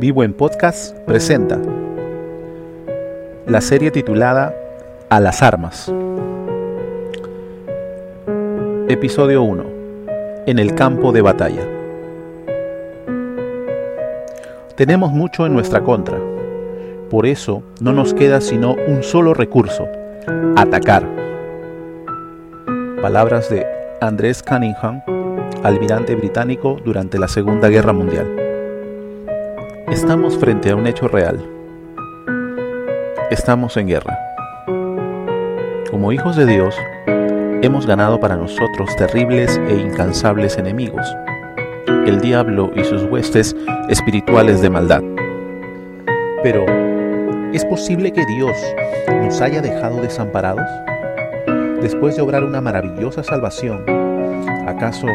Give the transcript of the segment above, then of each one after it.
Vivo en Podcast presenta la serie titulada A las Armas. Episodio 1. En el campo de batalla. Tenemos mucho en nuestra contra. Por eso no nos queda sino un solo recurso, atacar. Palabras de Andrés Cunningham, almirante británico durante la Segunda Guerra Mundial. Estamos frente a un hecho real. Estamos en guerra. Como hijos de Dios, hemos ganado para nosotros terribles e incansables enemigos, el diablo y sus huestes espirituales de maldad. Pero, ¿es posible que Dios nos haya dejado desamparados? Después de obrar una maravillosa salvación, ¿acaso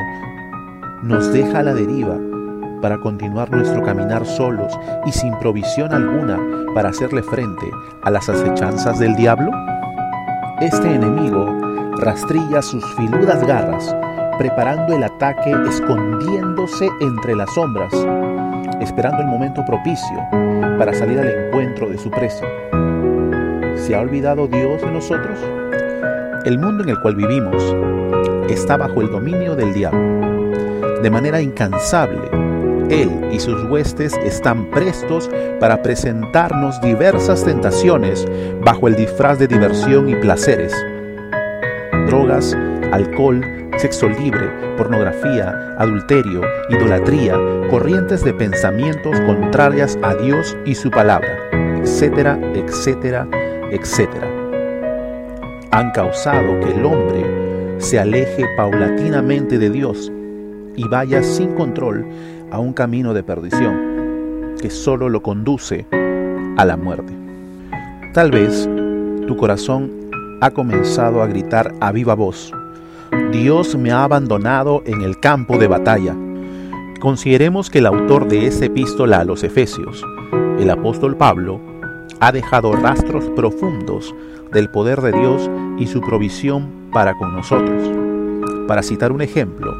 nos deja a la deriva para continuar nuestro caminar solos y sin provisión alguna para hacerle frente a las acechanzas del diablo? Este enemigo rastrilla sus filudas garras, preparando el ataque escondiéndose entre las sombras, esperando el momento propicio para salir al encuentro de su presa. ¿Se ha olvidado Dios de nosotros? El mundo en el cual vivimos está bajo el dominio del diablo. De manera incansable, él y sus huestes están prestos para presentarnos diversas tentaciones bajo el disfraz de diversión y placeres. Drogas, alcohol, sexo libre, pornografía, adulterio, idolatría, corrientes de pensamientos contrarias a Dios y su palabra, etcétera, etcétera, etcétera. Han causado que el hombre se aleje paulatinamente de Dios y vaya sin control a un camino de perdición que solo lo conduce a la muerte. Tal vez tu corazón ha comenzado a gritar a viva voz, Dios me ha abandonado en el campo de batalla. Consideremos que el autor de esa epístola a los Efesios, el apóstol Pablo, ha dejado rastros profundos del poder de Dios y su provisión para con nosotros. Para citar un ejemplo,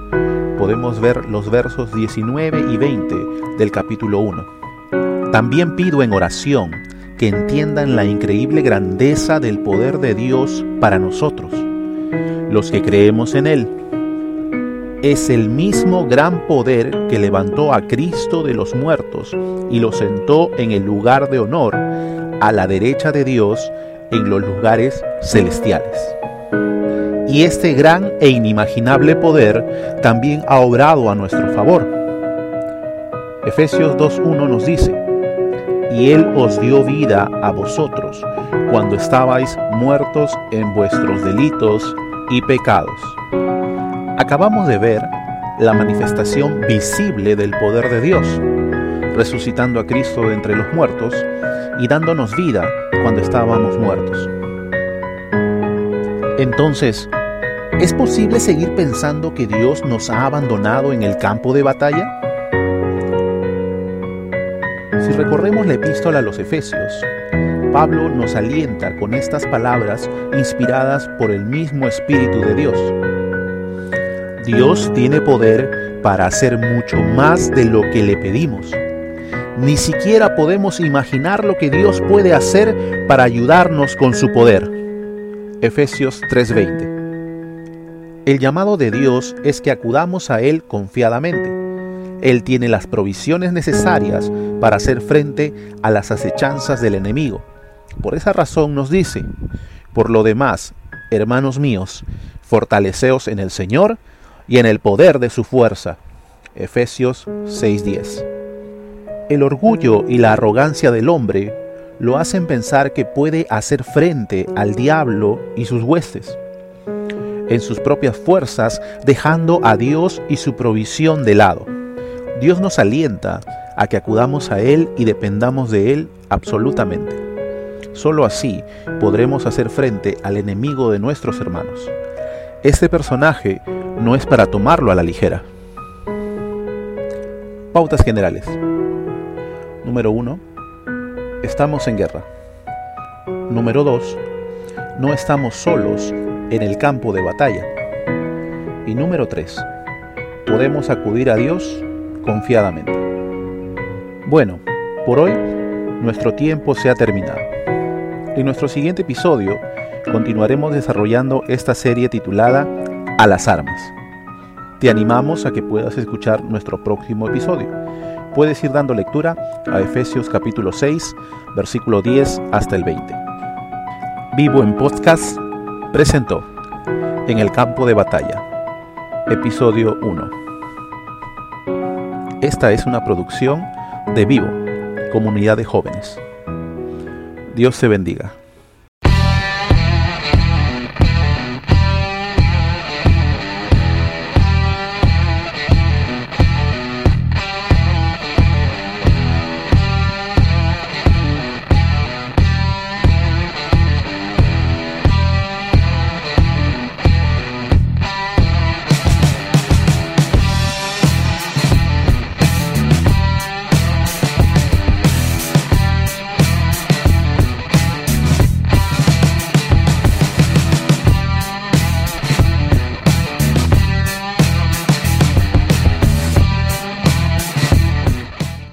podemos ver los versos 19 y 20 del capítulo 1. También pido en oración que entiendan la increíble grandeza del poder de Dios para nosotros, los que creemos en Él. Es el mismo gran poder que levantó a Cristo de los muertos y lo sentó en el lugar de honor a la derecha de Dios en los lugares celestiales y este gran e inimaginable poder también ha obrado a nuestro favor. Efesios 2.1 nos dice, y Él os dio vida a vosotros cuando estabais muertos en vuestros delitos y pecados. Acabamos de ver la manifestación visible del poder de Dios, resucitando a Cristo de entre los muertos y dándonos vida cuando estábamos muertos. Entonces, ¿es posible seguir pensando que Dios nos ha abandonado en el campo de batalla? Si recorremos la epístola a los Efesios, Pablo nos alienta con estas palabras inspiradas por el mismo Espíritu de Dios. Dios tiene poder para hacer mucho más de lo que le pedimos. Ni siquiera podemos imaginar lo que Dios puede hacer para ayudarnos con su poder. Efesios 3:20. El llamado de Dios es que acudamos a Él confiadamente. Él tiene las provisiones necesarias para hacer frente a las acechanzas del enemigo. Por esa razón nos dice, por lo demás, hermanos míos, fortaleceos en el Señor y en el poder de su fuerza. Efesios 6:10. El orgullo y la arrogancia del hombre lo hacen pensar que puede hacer frente al diablo y sus huestes en sus propias fuerzas, dejando a Dios y su provisión de lado. Dios nos alienta a que acudamos a Él y dependamos de Él absolutamente. Solo así podremos hacer frente al enemigo de nuestros hermanos. Este personaje no es para tomarlo a la ligera. Pautas generales. Número 1 estamos en guerra. Número 2. No estamos solos en el campo de batalla. Y número 3. Podemos acudir a Dios confiadamente. Bueno, Por hoy, nuestro tiempo se ha terminado. En nuestro siguiente episodio, continuaremos desarrollando esta serie titulada A las armas. Te animamos a que puedas escuchar nuestro próximo episodio. Puedes ir dando lectura a Efesios capítulo 6, versículo 10 hasta el 20. Vivo en Podcast presentó En el campo de batalla, episodio 1. Esta es una producción de Vivo, comunidad de jóvenes. Dios te bendiga.